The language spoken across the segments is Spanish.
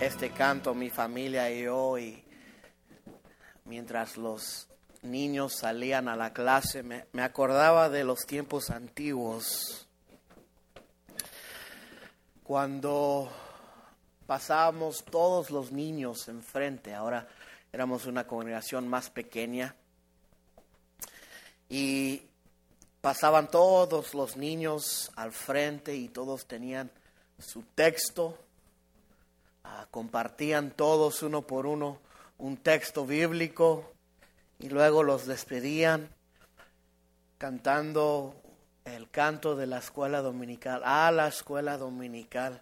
este canto mi familia y yo y mientras los niños salían a la clase me, me acordaba de los tiempos antiguos. Cuando pasábamos todos los niños enfrente, ahora éramos una congregación más pequeña y pasaban todos los niños al frente y todos tenían su texto, compartían todos uno por uno un texto bíblico y luego los despedían cantando el canto de la escuela dominical. A la escuela dominical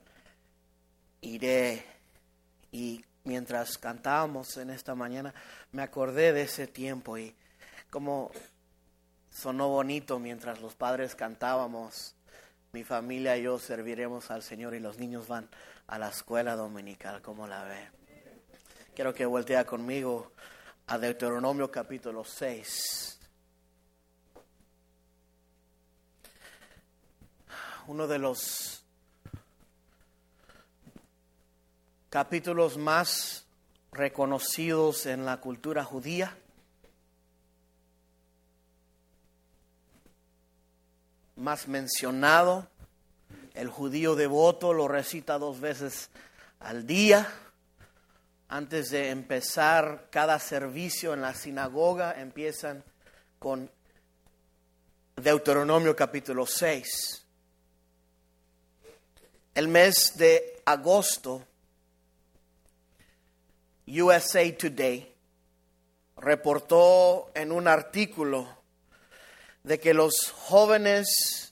iré. Y mientras cantábamos en esta mañana, me acordé de ese tiempo y como sonó bonito mientras los padres cantábamos. Mi familia y yo serviremos al Señor y los niños van a la escuela dominical, como la ve. Quiero que voltea conmigo a Deuteronomio capítulo 6. Uno de los capítulos más reconocidos en la cultura judía. más mencionado. El judío devoto lo recita dos veces al día. Antes de empezar cada servicio en la sinagoga, empiezan con Deuteronomio capítulo 6. El mes de agosto, USA Today reportó en un artículo de que los jóvenes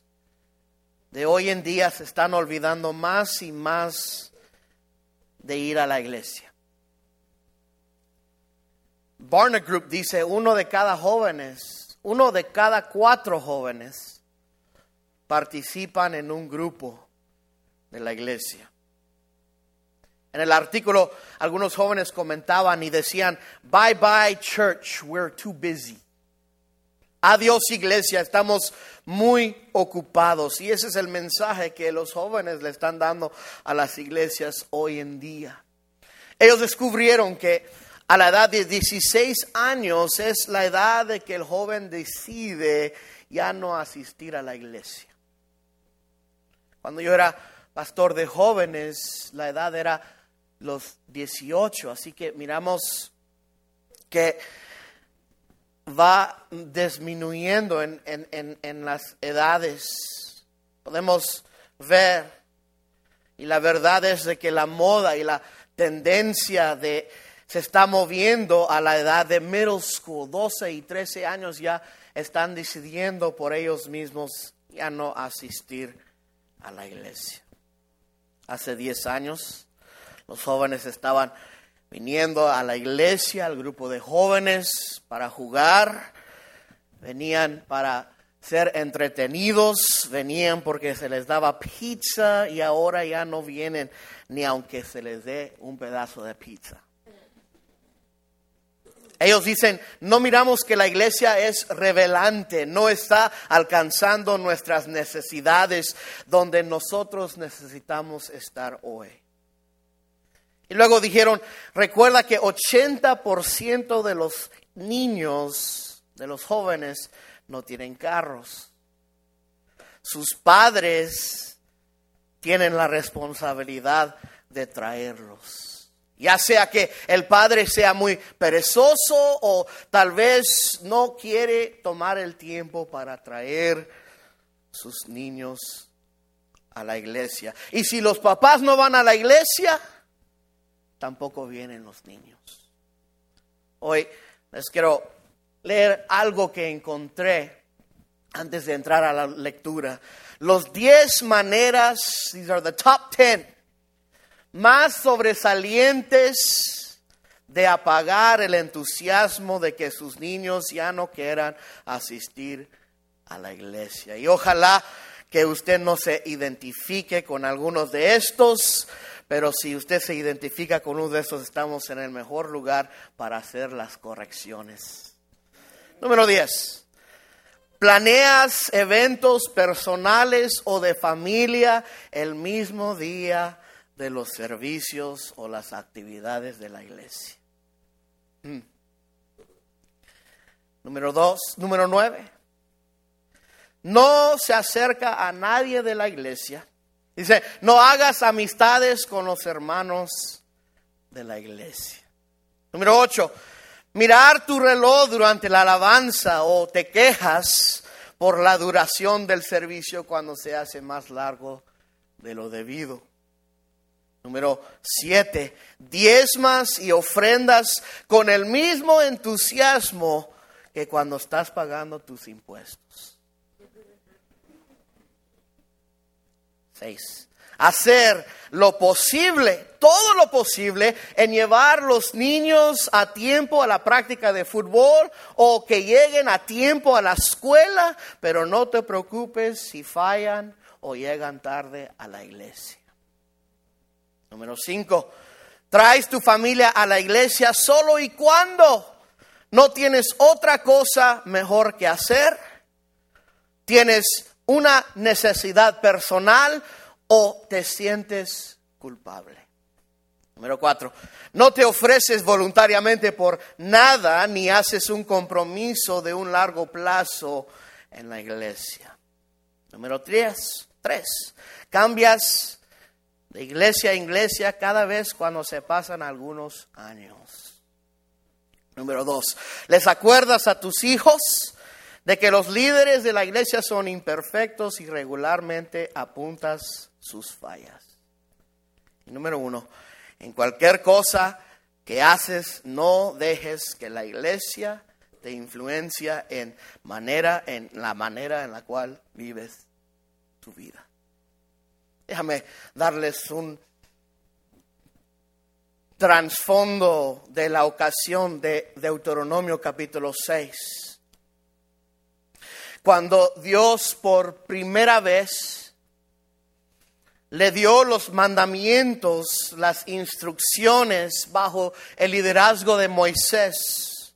de hoy en día se están olvidando más y más de ir a la iglesia. Barna Group dice uno de cada jóvenes, uno de cada cuatro jóvenes participan en un grupo de la iglesia. En el artículo algunos jóvenes comentaban y decían, bye bye church, we're too busy. Adiós iglesia, estamos muy ocupados. Y ese es el mensaje que los jóvenes le están dando a las iglesias hoy en día. Ellos descubrieron que a la edad de 16 años es la edad de que el joven decide ya no asistir a la iglesia. Cuando yo era pastor de jóvenes, la edad era los 18, así que miramos que va disminuyendo en, en, las edades. Podemos ver, y la verdad es de que la moda y la tendencia de se está moviendo a la edad de middle school, 12 y 13 años ya están decidiendo por ellos mismos ya no asistir a la iglesia. Hace 10 años los jóvenes estaban viniendo a la iglesia, al grupo de jóvenes para jugar, venían para ser entretenidos, venían porque se les daba pizza y ahora ya no vienen ni aunque se les dé un pedazo de pizza. Ellos dicen, no miramos que la iglesia es revelante, no está alcanzando nuestras necesidades donde nosotros necesitamos estar hoy. Y luego dijeron, recuerda que 80% de los niños, de los jóvenes, no tienen carros. Sus padres tienen la responsabilidad de traerlos. Ya sea que el padre sea muy perezoso o tal vez no quiere tomar el tiempo para traer sus niños a la iglesia. Y si los papás no van a la iglesia, tampoco vienen los niños. Hoy les quiero leer algo que encontré antes de entrar a la lectura. Los 10 maneras, these are the top 10, más sobresalientes de apagar el entusiasmo de que sus niños ya no quieran asistir a la iglesia. Y ojalá que usted no se identifique con algunos de estos, pero si usted se identifica con uno de estos, estamos en el mejor lugar para hacer las correcciones. Número 10. ¿Planeas eventos personales o de familia el mismo día de los servicios o las actividades de la iglesia. Mm. Número dos, número nueve. No se acerca a nadie de la iglesia. Dice, no hagas amistades con los hermanos de la iglesia. Número ocho, mirar tu reloj durante la alabanza o te quejas por la duración del servicio cuando se hace más largo de lo debido. Número siete, diezmas y ofrendas con el mismo entusiasmo que cuando estás pagando tus impuestos. Seis, hacer lo posible, todo lo posible, en llevar los niños a tiempo a la práctica de fútbol o que lleguen a tiempo a la escuela, pero no te preocupes si fallan o llegan tarde a la iglesia. Número cinco, traes tu familia a la iglesia solo y cuando no tienes otra cosa mejor que hacer, tienes una necesidad personal o te sientes culpable. Número cuatro, no te ofreces voluntariamente por nada ni haces un compromiso de un largo plazo en la iglesia. Número tres, tres, cambias de iglesia a iglesia cada vez cuando se pasan algunos años. Número dos, les acuerdas a tus hijos de que los líderes de la iglesia son imperfectos y regularmente apuntas sus fallas. número uno, en cualquier cosa que haces, no dejes que la iglesia te influencia en manera, en la manera en la cual vives tu vida. Déjame darles un trasfondo de la ocasión de Deuteronomio capítulo 6. Cuando Dios por primera vez le dio los mandamientos, las instrucciones bajo el liderazgo de Moisés.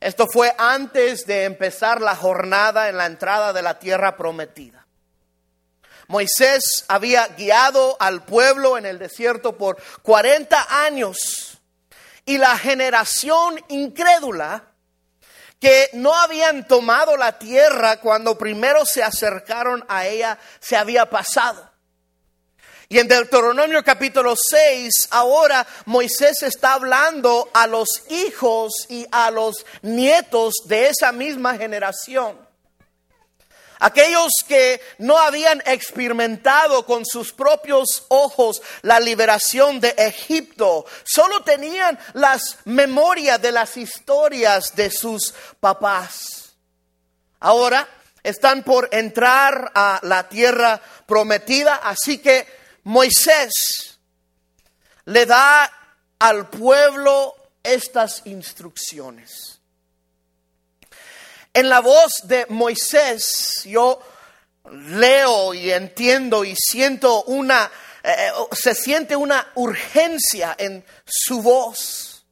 Esto fue antes de empezar la jornada en la entrada de la tierra prometida. Moisés había guiado al pueblo en el desierto por 40 años y la generación incrédula que no habían tomado la tierra cuando primero se acercaron a ella se había pasado. Y en Deuteronomio capítulo 6, ahora Moisés está hablando a los hijos y a los nietos de esa misma generación. Aquellos que no habían experimentado con sus propios ojos la liberación de Egipto, solo tenían las memorias de las historias de sus papás. Ahora están por entrar a la tierra prometida, así que Moisés le da al pueblo estas instrucciones. En la voz de Moisés yo leo y entiendo y siento una, eh, se siente una urgencia en su voz.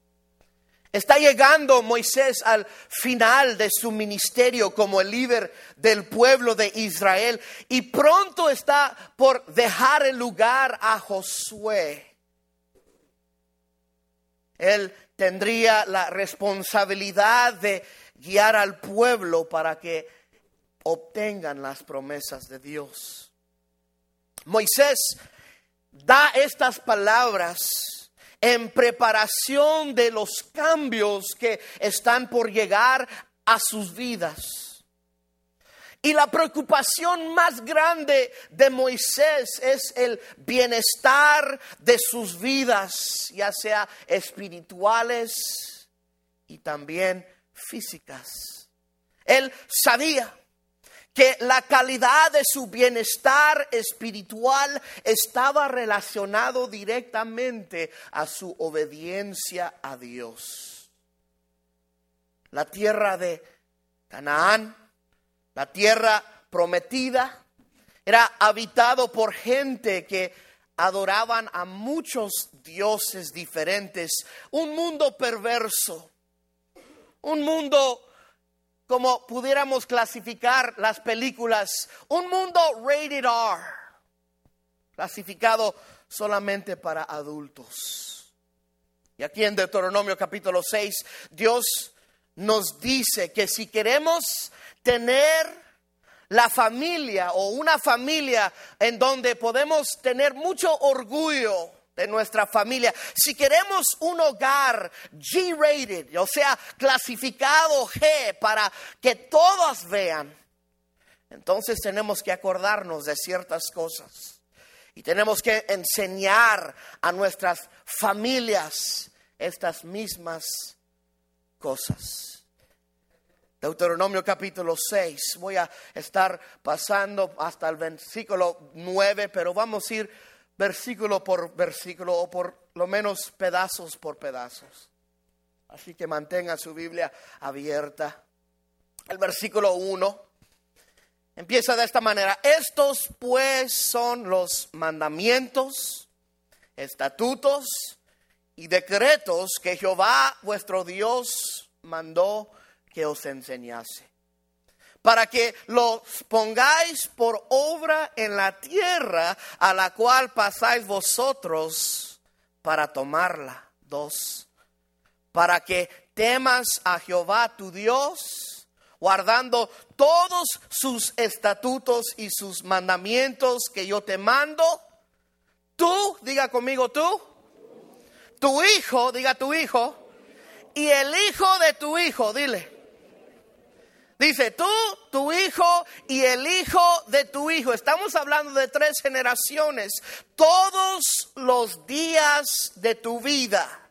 Está llegando Moisés al final de su ministerio como el líder del pueblo de Israel y pronto está por dejar el lugar a Josué. Él tendría la responsabilidad de guiar al pueblo para que obtengan las promesas de Dios. Moisés da estas palabras en preparación de los cambios que están por llegar a sus vidas. Y la preocupación más grande de Moisés es el bienestar de sus vidas, ya sea espirituales y también físicas. Él sabía que la calidad de su bienestar espiritual estaba relacionado directamente a su obediencia a Dios. La tierra de Canaán, la tierra prometida, era habitado por gente que adoraban a muchos dioses diferentes, un mundo perverso, un mundo como pudiéramos clasificar las películas, un mundo rated R, clasificado solamente para adultos. Y aquí en Deuteronomio capítulo 6, Dios nos dice que si queremos tener la familia o una familia en donde podemos tener mucho orgullo de nuestra familia. Si queremos un hogar G-rated, o sea, clasificado G para que todos vean, entonces tenemos que acordarnos de ciertas cosas y tenemos que enseñar a nuestras familias estas mismas cosas. Deuteronomio capítulo 6. Voy a estar pasando hasta el versículo 9, pero vamos a ir versículo por versículo o por lo menos pedazos por pedazos. Así que mantenga su Biblia abierta. El versículo 1 empieza de esta manera. Estos pues son los mandamientos, estatutos y decretos que Jehová vuestro Dios mandó que os enseñase, para que los pongáis por obra en la tierra a la cual pasáis vosotros para tomarla. Dos, para que temas a Jehová tu Dios, guardando todos sus estatutos y sus mandamientos que yo te mando. Tú, diga conmigo tú, tu hijo, diga tu hijo, y el hijo de tu hijo, dile Dice, tú, tu hijo y el hijo de tu hijo. Estamos hablando de tres generaciones. Todos los días de tu vida.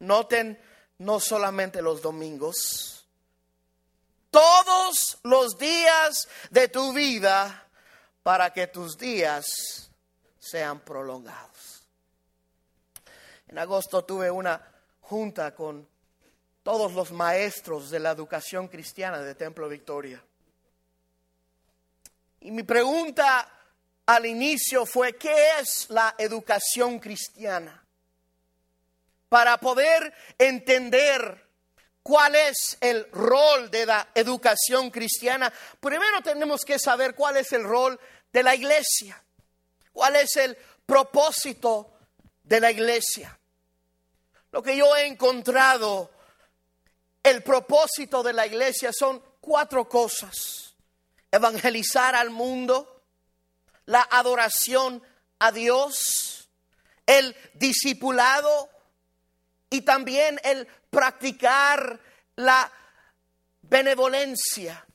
Noten, no solamente los domingos. Todos los días de tu vida para que tus días sean prolongados. En agosto tuve una junta con todos los maestros de la educación cristiana de Templo Victoria. Y mi pregunta al inicio fue, ¿qué es la educación cristiana? Para poder entender cuál es el rol de la educación cristiana, primero tenemos que saber cuál es el rol de la iglesia, cuál es el propósito de la iglesia. Lo que yo he encontrado el propósito de la iglesia son cuatro cosas. Evangelizar al mundo, la adoración a Dios, el discipulado y también el practicar la benevolencia.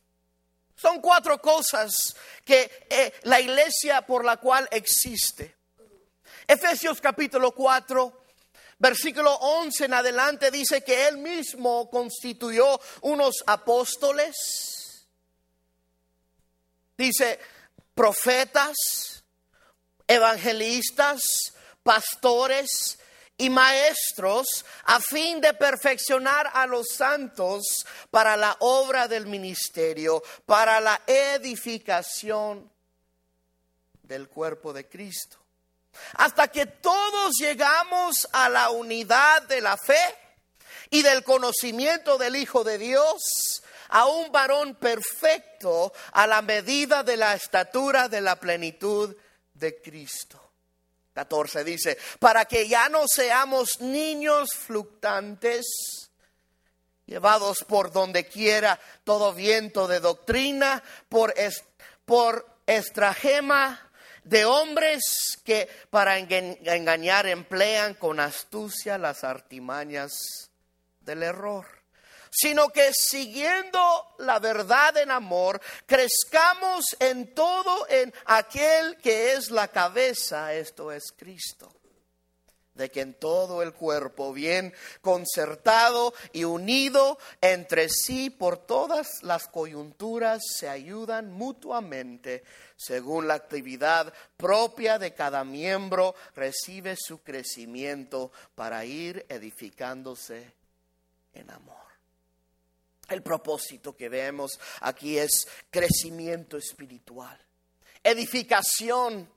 Son cuatro cosas que eh, la iglesia por la cual existe. Efesios capítulo 4 Versículo 11 en adelante dice que él mismo constituyó unos apóstoles. Dice profetas, evangelistas, pastores y maestros a fin de perfeccionar a los santos para la obra del ministerio, para la edificación del cuerpo de Cristo hasta que todos llegamos a la unidad de la fe y del conocimiento del Hijo de Dios, a un varón perfecto a la medida de la estatura de la plenitud de Cristo. 14 dice, para que ya no seamos niños fluctuantes, llevados por donde quiera todo viento de doctrina, por, por estragema de hombres que para engañar emplean con astucia las artimañas del error, sino que siguiendo la verdad en amor, crezcamos en todo en aquel que es la cabeza, esto es Cristo de que en todo el cuerpo, bien concertado y unido entre sí por todas las coyunturas, se ayudan mutuamente según la actividad propia de cada miembro, recibe su crecimiento para ir edificándose en amor. El propósito que vemos aquí es crecimiento espiritual, edificación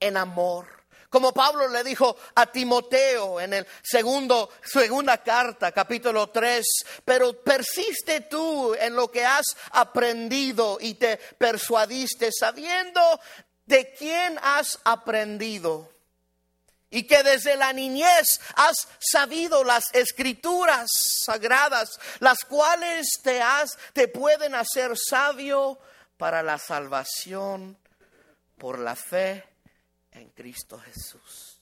en amor como Pablo le dijo a Timoteo en el segundo, segunda carta, capítulo 3, pero persiste tú en lo que has aprendido y te persuadiste sabiendo de quién has aprendido y que desde la niñez has sabido las escrituras sagradas, las cuales te has te pueden hacer sabio para la salvación por la fe en Cristo Jesús.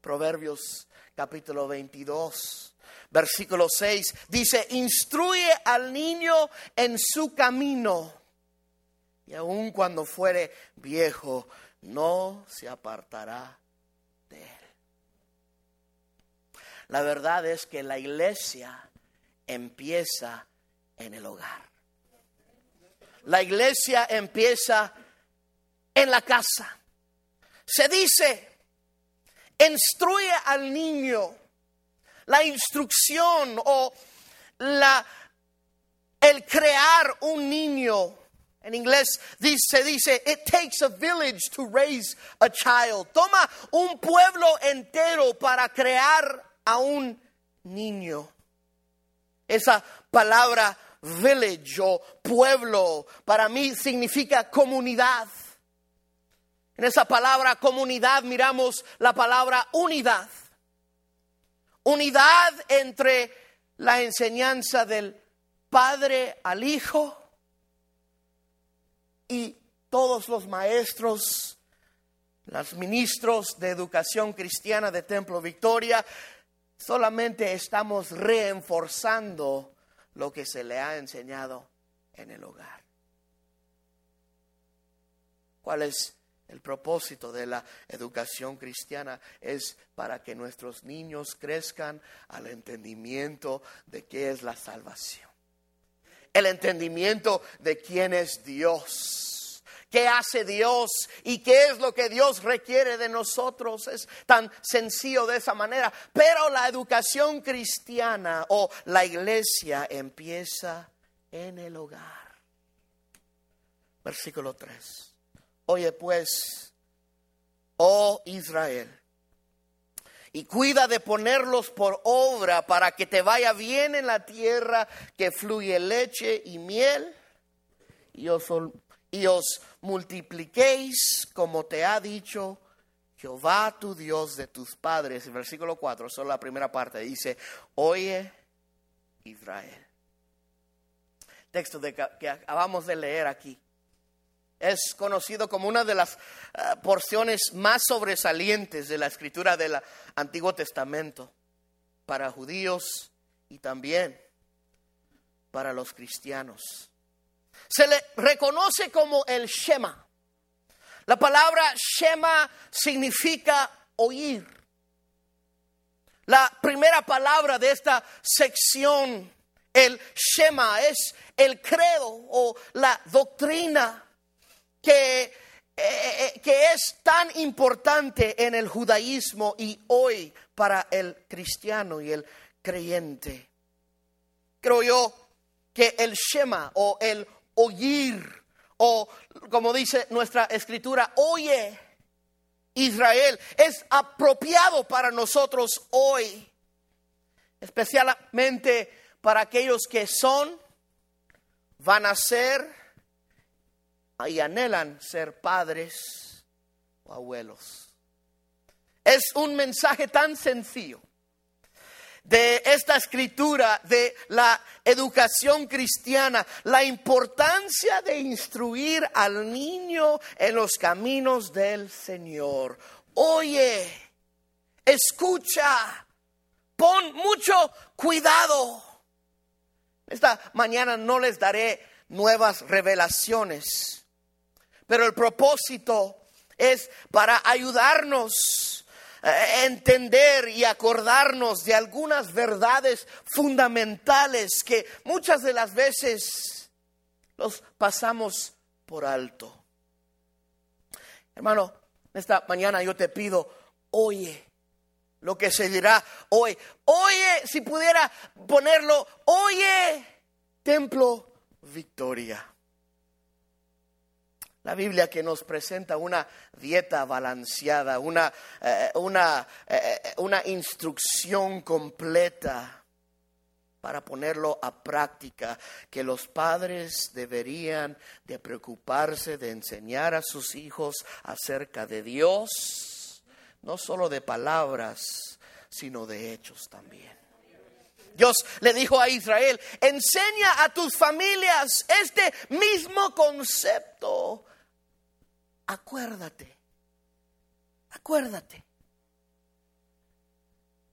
Proverbios capítulo 22, versículo 6 dice, "Instruye al niño en su camino, y aun cuando fuere viejo, no se apartará de él. La verdad es que la iglesia empieza en el hogar. La iglesia empieza en la casa. Se dice, instruye al niño. La instrucción o la, el crear un niño en inglés se dice, it takes a village to raise a child. Toma un pueblo entero para crear a un niño. Esa palabra village o pueblo para mí significa comunidad. En esa palabra comunidad miramos la palabra unidad. Unidad entre la enseñanza del padre al hijo y todos los maestros, los ministros de educación cristiana de Templo Victoria, solamente estamos reforzando lo que se le ha enseñado en el hogar. ¿Cuál es el propósito de la educación cristiana? Es para que nuestros niños crezcan al entendimiento de qué es la salvación el entendimiento de quién es Dios. ¿Qué hace Dios y qué es lo que Dios requiere de nosotros? Es tan sencillo de esa manera. Pero la educación cristiana o la iglesia empieza en el hogar. Versículo 3. Oye pues, oh Israel, y cuida de ponerlos por obra para que te vaya bien en la tierra que fluye leche y miel y os, multipliquéis como te ha dicho Jehová tu Dios de tus padres. Versículo 4, solo la primera parte dice, oye Israel. Texto de que acabamos de leer aquí. Es conocido como una de las eh, porciones más sobresalientes de la escritura del Antiguo Testamento para judíos y también para los cristianos. Se le reconoce como el Shema. La palabra Shema significa oír. La primera palabra de esta sección, el Shema, es el credo o la doctrina que, eh, eh, que es tan importante en el judaísmo y hoy para el cristiano y el creyente. Creo yo que el Shema o el oír o como dice nuestra escritura, oye Israel, es apropiado para nosotros hoy, especialmente para aquellos que son, van a ser y anhelan ser padres o abuelos. Es un mensaje tan sencillo de esta escritura, de la educación cristiana, la importancia de instruir al niño en los caminos del Señor. Oye, escucha, pon mucho cuidado. Esta mañana no les daré nuevas revelaciones pero el propósito es para ayudarnos a entender y acordarnos de algunas verdades fundamentales que muchas de las veces los pasamos por alto. Hermano, esta mañana yo te pido, oye lo que se dirá hoy. Oye, si pudiera ponerlo, oye, templo victoria. La Biblia que nos presenta una dieta balanceada, una, eh, una, eh, una instrucción completa para ponerlo a práctica, que los padres deberían de preocuparse de enseñar a sus hijos acerca de Dios, no solo de palabras, sino de hechos también. Dios le dijo a Israel, enseña a tus familias este mismo concepto. Acuérdate, acuérdate.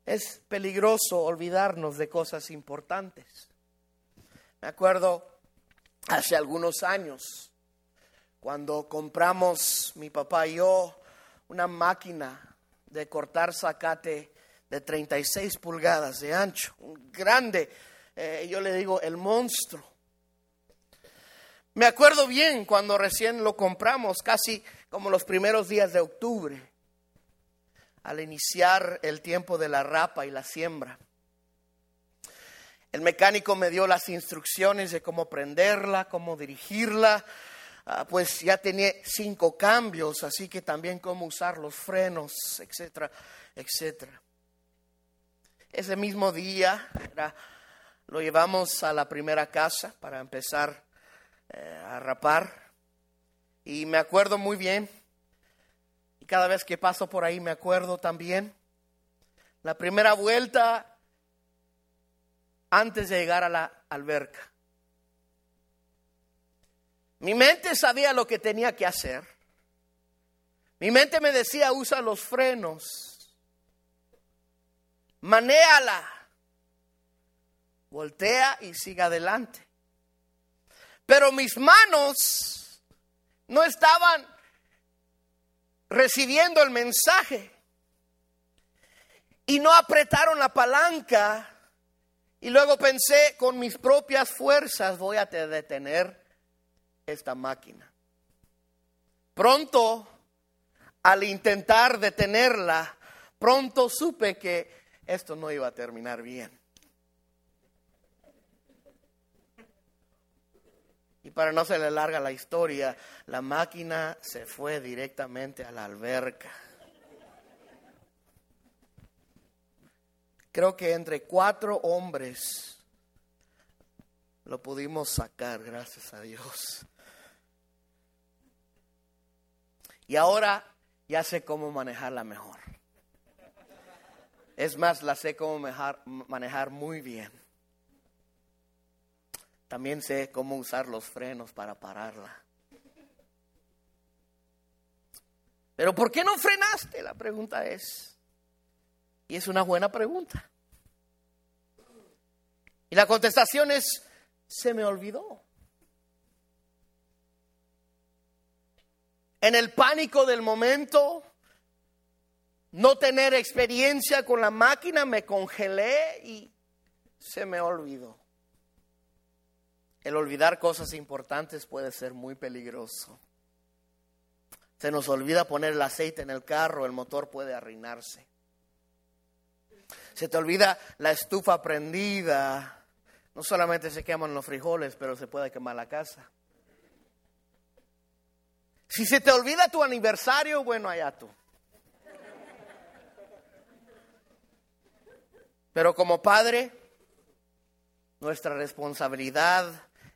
Es peligroso olvidarnos de cosas importantes. Me acuerdo hace algunos años, cuando compramos mi papá y yo una máquina de cortar zacate de 36 pulgadas de ancho, un grande, eh, yo le digo el monstruo. Me acuerdo bien cuando recién lo compramos, casi como los primeros días de octubre, al iniciar el tiempo de la rapa y la siembra. El mecánico me dio las instrucciones de cómo prenderla, cómo dirigirla, ah, pues ya tenía cinco cambios, así que también cómo usar los frenos, etcétera, etcétera. Ese mismo día lo llevamos a la primera casa para empezar eh, a rapar. Y me acuerdo muy bien, y cada vez que paso por ahí me acuerdo también, la primera vuelta antes de llegar a la alberca. Mi mente sabía lo que tenía que hacer. Mi mente me decía, usa los frenos manéala, voltea y siga adelante. Pero mis manos no estaban recibiendo el mensaje y no apretaron la palanca. Y luego pensé, con mis propias fuerzas voy a detener esta máquina. Pronto, al intentar detenerla, pronto supe que esto no iba a terminar bien. Y para no se le larga la historia, la máquina se fue directamente a la alberca. Creo que entre cuatro hombres lo pudimos sacar, gracias a Dios. Y ahora ya sé cómo manejarla mejor. Es más, la sé cómo manejar, muy bien. También sé cómo usar los frenos para pararla. Pero ¿por qué no frenaste? La pregunta es. Y es una buena pregunta. Y la contestación es, se me olvidó. En el pánico del momento, no tener experiencia con la máquina, me congelé y se me olvidó. El olvidar cosas importantes puede ser muy peligroso. Se nos olvida poner el aceite en el carro, el motor puede arruinarse. Se te olvida la estufa prendida. No solamente se queman los frijoles, pero se puede quemar la casa. Si se te olvida tu aniversario, bueno, allá tú. Pero como padre, nuestra responsabilidad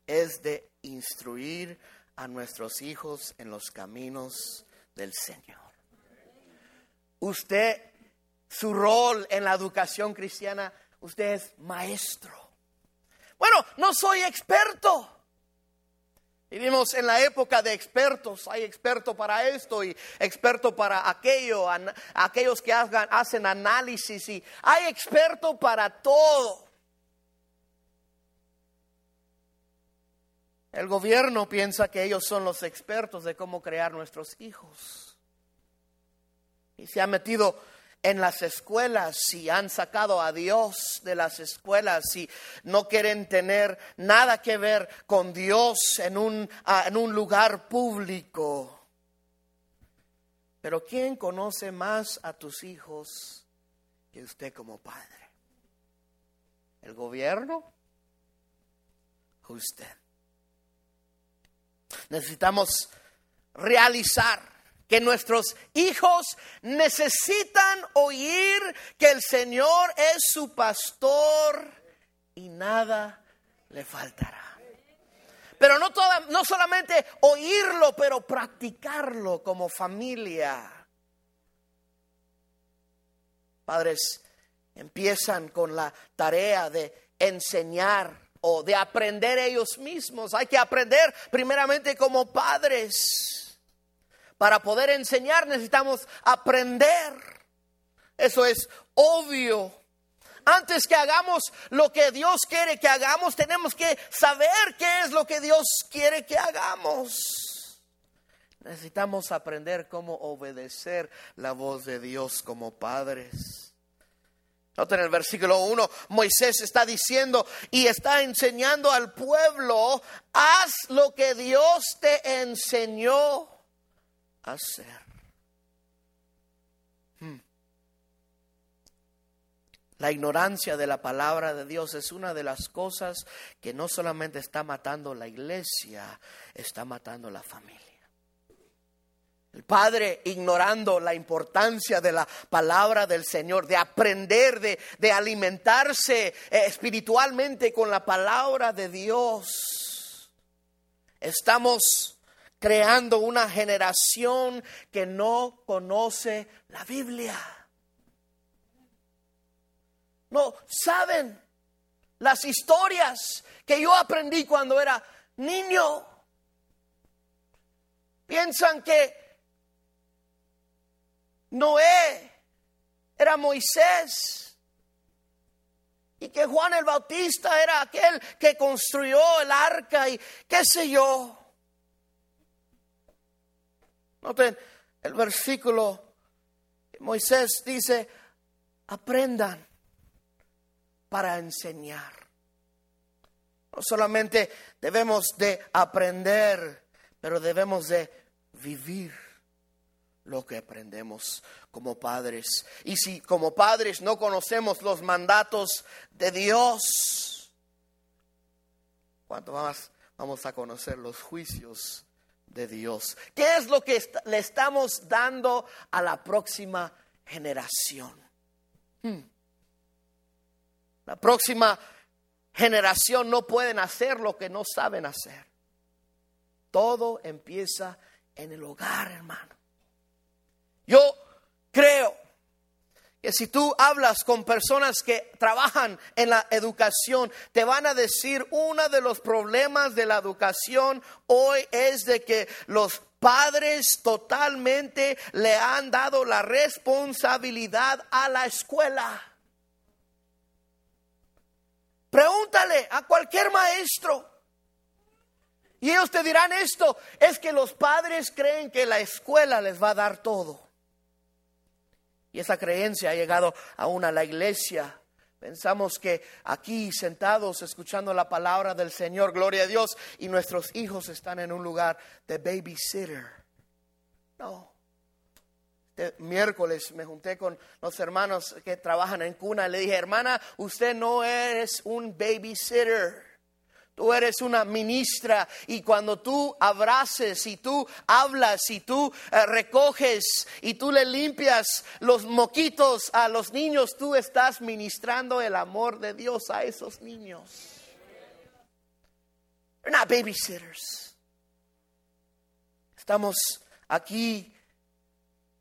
es de instruir a nuestros hijos en los caminos del Señor. Usted, su rol en la educación cristiana, usted es maestro. Bueno, no soy experto. Vivimos en la época de expertos. Hay experto para esto y experto para aquello, aquellos que hagan, hacen análisis y hay experto para todo. El gobierno piensa que ellos son los expertos de cómo crear nuestros hijos. Y se ha metido en las escuelas, si han sacado a Dios de las escuelas, si no quieren tener nada que ver con Dios en un, en un lugar público. Pero ¿quién conoce más a tus hijos que usted como padre? ¿El gobierno? Usted. Necesitamos realizar que nuestros hijos necesitan oír que el Señor es su pastor y nada le faltará. Pero no, no solamente oírlo, pero practicarlo como familia. Padres empiezan con la tarea de enseñar o de aprender ellos mismos. Hay que aprender primeramente como padres. Para poder enseñar necesitamos aprender. Eso es obvio. Antes que hagamos lo que Dios quiere que hagamos, tenemos que saber qué es lo que Dios quiere que hagamos. Necesitamos aprender cómo obedecer la voz de Dios como padres. Noten el versículo 1, Moisés está diciendo y está enseñando al pueblo, haz lo que Dios te enseñó a hacer. Hmm. La ignorancia de la palabra de Dios es una de las cosas que no solamente está matando la iglesia, está matando la familia. El padre ignorando la importancia de la palabra del Señor, de aprender, de, alimentarse eh, espiritualmente con la palabra de Dios. Estamos creando una generación que no conoce la Biblia. No saben las historias que yo aprendí cuando era niño. Piensan que Noé era Moisés y que Juan el Bautista era aquel que construyó el arca y qué sé yo. Noten el versículo. Moisés dice, aprendan para enseñar. No solamente debemos de aprender, pero debemos de vivir lo que aprendemos como padres. Y si como padres no conocemos los mandatos de Dios, ¿cuánto más vamos a conocer los juicios de Dios? ¿Qué es lo que le estamos dando a la próxima generación? Hmm. La próxima generación no pueden hacer lo que no saben hacer. Todo empieza en el hogar, hermano. Yo creo que si tú hablas con personas que trabajan en la educación, te van a decir uno de los problemas de la educación hoy es de que los padres totalmente le han dado la responsabilidad a la escuela. Pregúntale a cualquier maestro. Y ellos te dirán esto, es que los padres creen que la escuela les va a dar todo. Y esa creencia ha llegado aún a la iglesia. Pensamos que aquí sentados escuchando la palabra del Señor, gloria a Dios, y nuestros hijos están en un lugar de babysitter. No. Este miércoles me junté con los hermanos que trabajan en cuna y le dije, hermana, usted no es un babysitter. Tú eres una ministra y cuando tú abraces y tú hablas y tú eh, recoges y tú le limpias los moquitos a los niños, tú estás ministrando el amor de Dios a esos niños. We're not babysitters. Estamos aquí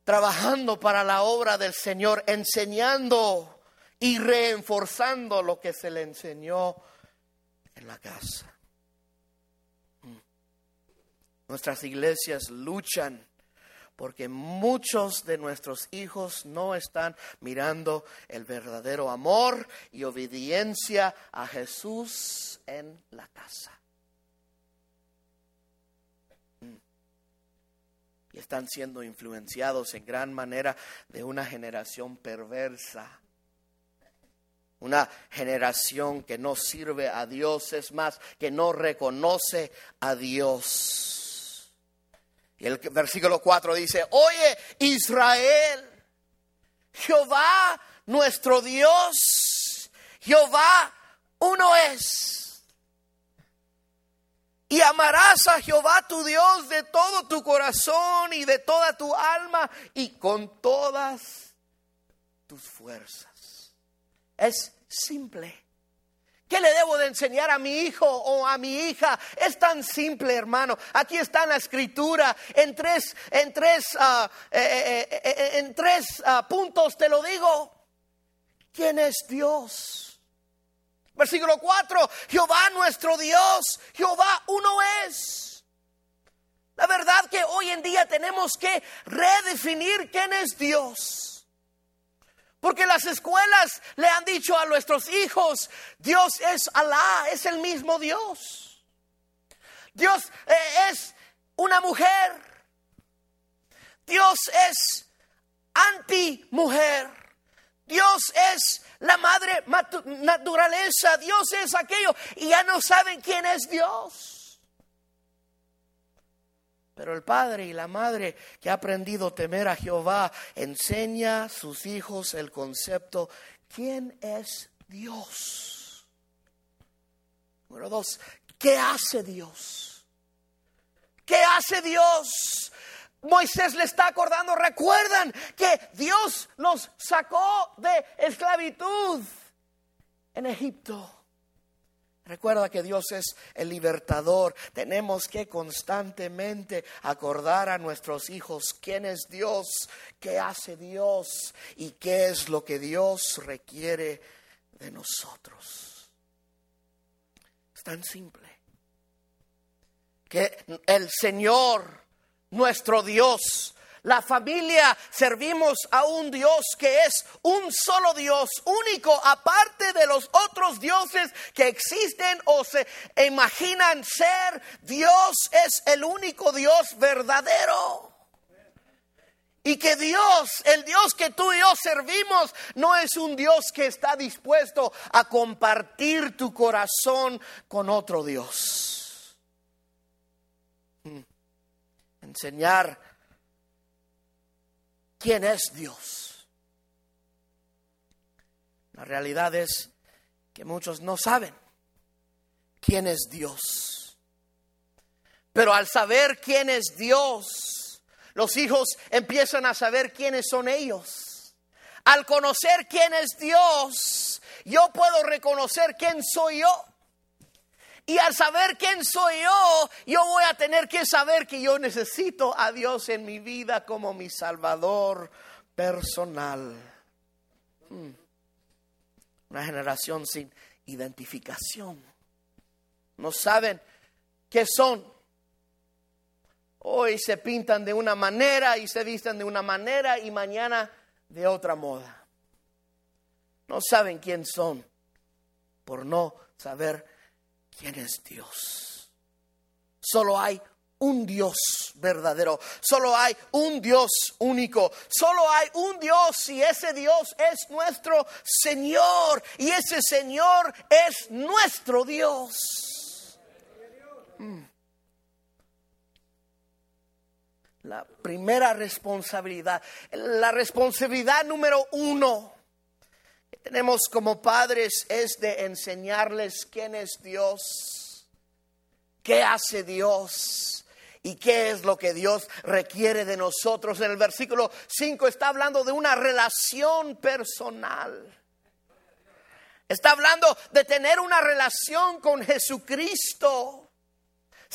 trabajando para la obra del Señor, enseñando y reforzando lo que se le enseñó en la casa. Mm. Nuestras iglesias luchan porque muchos de nuestros hijos no están mirando el verdadero amor y obediencia a Jesús en la casa. Mm. Y están siendo influenciados en gran manera de una generación perversa una generación que no sirve a Dios, es más, que no reconoce a Dios. Y el versículo 4 dice, oye Israel, Jehová nuestro Dios, Jehová uno es. Y amarás a Jehová tu Dios de todo tu corazón y de toda tu alma y con todas tus fuerzas. Es simple. ¿Qué le debo de enseñar a mi hijo o a mi hija? Es tan simple, hermano. Aquí está la escritura, en tres, en tres, eh, en tres ah, puntos te lo digo. quién es Dios. Versículo 4, Jehová nuestro Dios, Jehová uno es. La verdad que hoy en día tenemos que redefinir quién es Dios. Porque las escuelas le han dicho a nuestros hijos, Dios es Alá, es el mismo Dios. Dios eh, es una mujer. Dios es anti-mujer. Dios es la madre naturaleza. Dios es aquello. Y ya no saben quién es Dios. Pero el padre y la madre que ha aprendido a temer a Jehová enseña a sus hijos el concepto, ¿quién es Dios? Número dos, ¿qué hace Dios? ¿Qué hace Dios? Moisés le está acordando, recuerdan que Dios los sacó de esclavitud en Egipto. Recuerda que Dios es el libertador. Tenemos que constantemente acordar a nuestros hijos quién es Dios, qué hace Dios y qué es lo que Dios requiere de nosotros. Es tan simple que el Señor nuestro Dios. La familia servimos a un Dios que es un solo Dios, único, aparte de los otros dioses que existen o se imaginan ser. Dios es el único Dios verdadero. Y que Dios, el Dios que tú y yo servimos, no es un Dios que está dispuesto a compartir tu corazón con otro Dios. Hmm enseñar quién es Dios. La realidad es que muchos no saben quién es Dios. Pero al saber quién es Dios, los hijos empiezan a saber quiénes son ellos. Al conocer quién es Dios, yo puedo reconocer quién soy yo. Y al saber quién soy yo, yo voy a tener que saber que yo necesito a Dios en mi vida como mi Salvador personal. Hmm. Una generación sin identificación. No saben qué son. Hoy se pintan de una manera y se visten de una manera y mañana de otra moda. No saben quién son por no saber quién es Dios. Solo hay un Dios verdadero, solo hay un Dios único, solo hay un Dios y ese Dios es nuestro Señor y ese Señor es nuestro Dios. Mm. La primera responsabilidad, la responsabilidad número uno tenemos como padres es de enseñarles quién es Dios, qué hace Dios y qué es lo que Dios requiere de nosotros. En el versículo 5 está hablando de una relación personal. Está hablando de tener una relación con Jesucristo.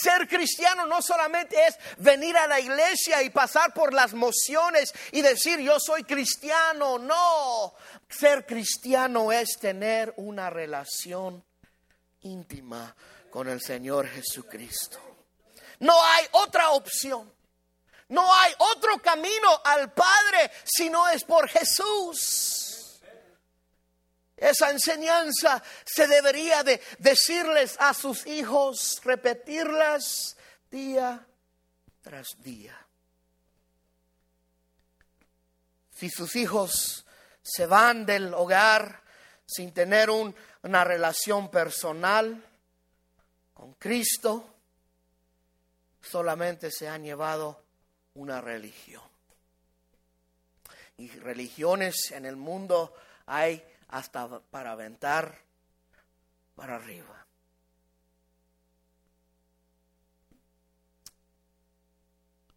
Ser cristiano no solamente es venir a la iglesia y pasar por las mociones y decir yo soy cristiano, no. Ser cristiano es tener una relación íntima con el Señor Jesucristo. No hay otra opción. No hay otro camino al Padre si no es por Jesús. Esa enseñanza se debería de decirles a sus hijos, repetirlas día tras día. Si sus hijos se van del hogar sin tener una relación personal con Cristo, solamente se han llevado una religión. Y religiones en el mundo hay hasta para aventar para arriba.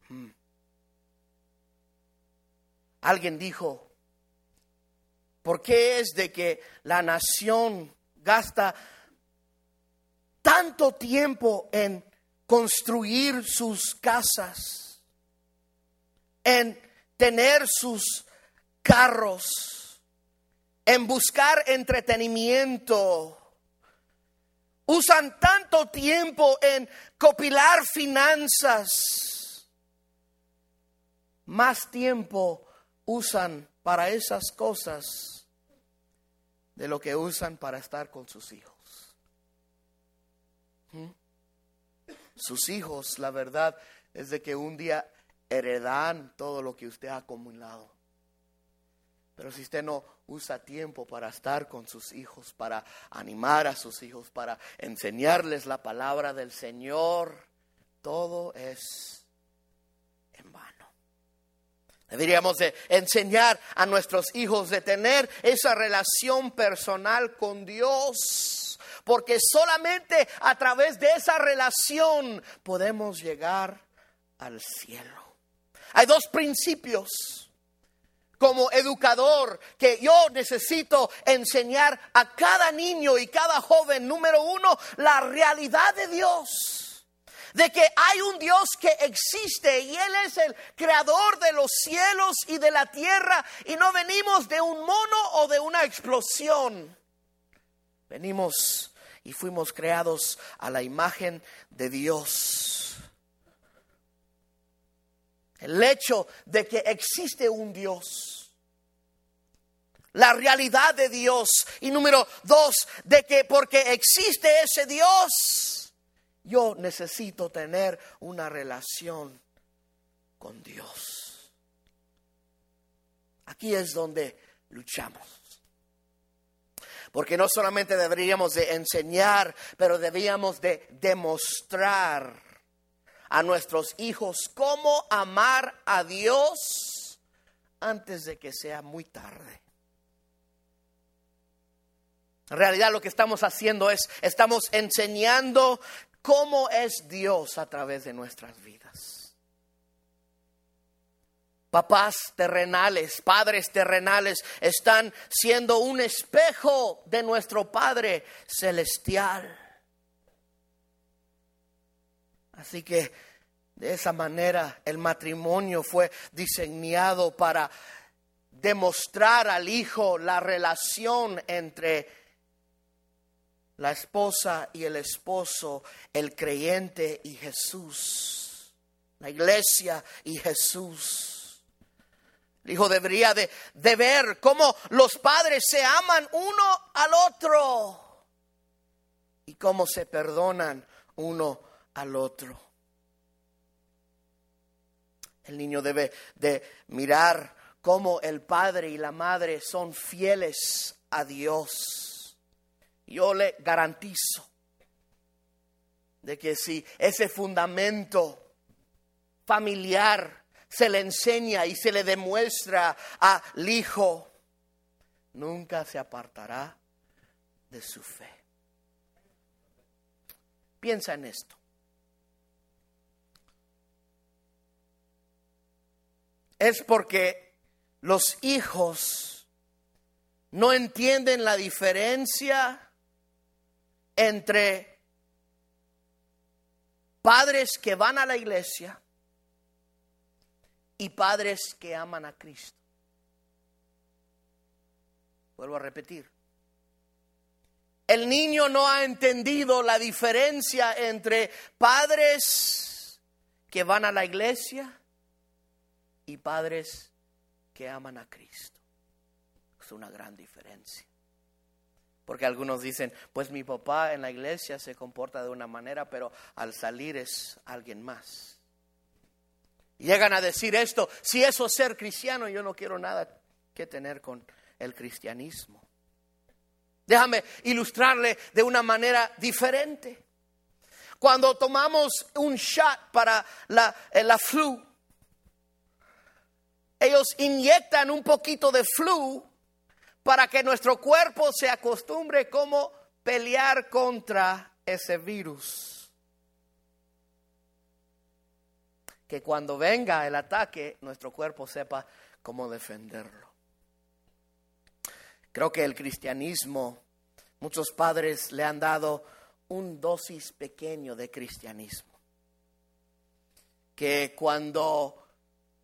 Hmm. Alguien dijo, ¿por qué es de que la nación gasta tanto tiempo en construir sus casas, en tener sus carros? En buscar entretenimiento. Usan tanto tiempo en copilar finanzas. Más tiempo usan para esas cosas de lo que usan para estar con sus hijos. ¿Mm? Sus hijos, la verdad, es de que un día heredan todo lo que usted ha acumulado. Pero si usted no usa tiempo para estar con sus hijos, para animar a sus hijos, para enseñarles la palabra del Señor, todo es en vano. Deberíamos de enseñar a nuestros hijos de tener esa relación personal con Dios, porque solamente a través de esa relación podemos llegar al cielo. Hay dos principios como educador que yo necesito enseñar a cada niño y cada joven. Número uno, la realidad de Dios. De que hay un Dios que existe y Él es el creador de los cielos y de la tierra y no venimos de un mono o de una explosión. Venimos y fuimos creados a la imagen de Dios. El hecho de que existe un Dios. La realidad de Dios. Y número dos, de que porque existe ese Dios, yo necesito tener una relación con Dios. Aquí es donde luchamos. Porque no solamente deberíamos de enseñar, pero deberíamos de demostrar a nuestros hijos cómo amar a Dios antes de que sea muy tarde. En realidad lo que estamos haciendo es, estamos enseñando cómo es Dios a través de nuestras vidas papás terrenales, padres terrenales, están siendo un espejo de nuestro Padre celestial. Así que de esa manera el matrimonio fue diseñado para demostrar al hijo la relación entre la esposa y el esposo, el creyente y Jesús, la iglesia y Jesús. El hijo debería de, ver cómo los padres se aman uno al otro y cómo se perdonan uno al otro. El niño debe de mirar cómo el padre y la madre son fieles a Dios. Yo le garantizo de que si ese fundamento familiar se le enseña y se le demuestra al hijo, nunca se apartará de su fe. Piensa en esto. Es porque los hijos no entienden la diferencia entre padres que van a la iglesia y padres que aman a Cristo. Vuelvo a repetir. El niño no ha entendido la diferencia entre padres que van a la iglesia y padres que aman a Cristo. Es una gran diferencia. Porque algunos dicen, pues mi papá en la iglesia se comporta de una manera, pero al salir es alguien más. Llegan a decir esto, si eso es ser cristiano, yo no quiero nada que tener con el cristianismo. Déjame ilustrarle de una manera diferente. Cuando tomamos un shot para la, eh, la flu, ellos inyectan un poquito de flu para que nuestro cuerpo se acostumbre cómo pelear contra ese virus. que cuando venga el ataque, nuestro cuerpo sepa cómo defenderlo. Creo que el cristianismo, muchos padres le han dado un dosis pequeño de cristianismo. Que cuando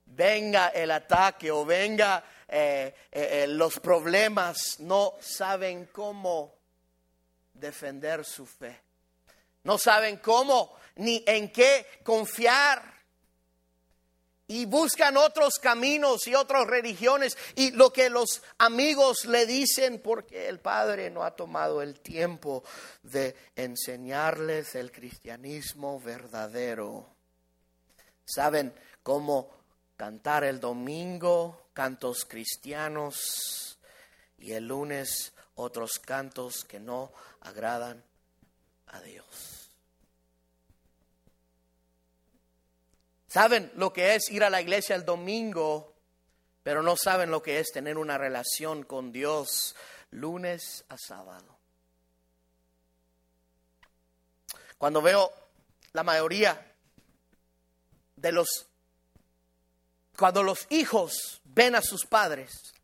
venga el ataque o venga eh, eh, los problemas, no saben cómo defender su fe. No saben cómo ni en qué confiar y buscan otros caminos y otras religiones y lo que los amigos le dicen porque el Padre no ha tomado el tiempo de enseñarles el cristianismo verdadero. Saben cómo cantar el domingo cantos cristianos y el lunes otros cantos que no agradan a Dios. Saben lo que es ir a la iglesia el domingo, pero no saben lo que es tener una relación con Dios lunes a sábado. Cuando veo la mayoría de los, cuando los hijos ven a sus padres,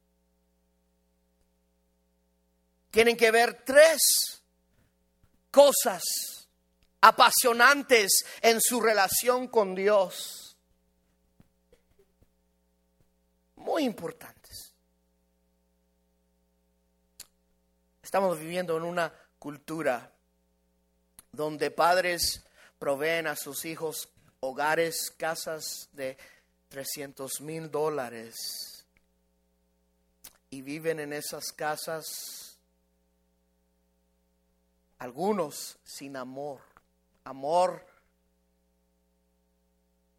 tienen que ver tres cosas apasionantes en su relación con Dios. Muy importantes. Estamos viviendo en una cultura donde padres proveen a sus hijos hogares, casas de 300 mil dólares y viven en esas casas algunos sin amor amor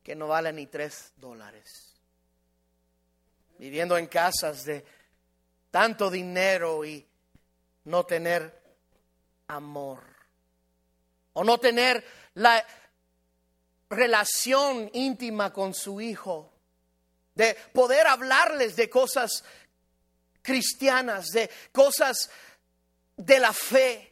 que no vale ni tres dólares. Viviendo en casas de tanto dinero y no tener amor. O no tener la relación íntima con su hijo. De poder hablarles de cosas cristianas, de cosas de la fe.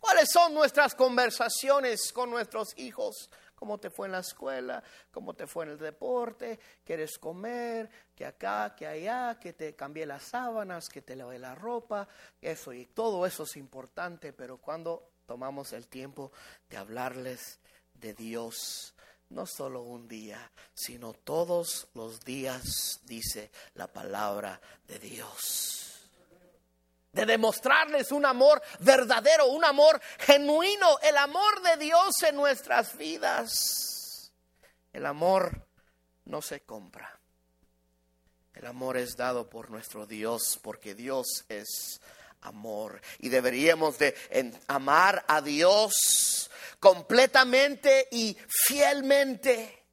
¿Cuáles son nuestras conversaciones con nuestros hijos? ¿Cómo te fue en la escuela? ¿Cómo te fue en el deporte? ¿Quieres comer? Que acá, que allá, que te cambié las sábanas, que te lavé la ropa. Eso y todo eso es importante, pero cuando tomamos el tiempo de hablarles de Dios, no solo un día, sino todos los días, dice la palabra de Dios de demostrarles un amor verdadero, un amor genuino, el amor de Dios en nuestras vidas. El amor no se compra. El amor es dado por nuestro Dios porque Dios es amor y deberíamos de amar a Dios completamente y fielmente.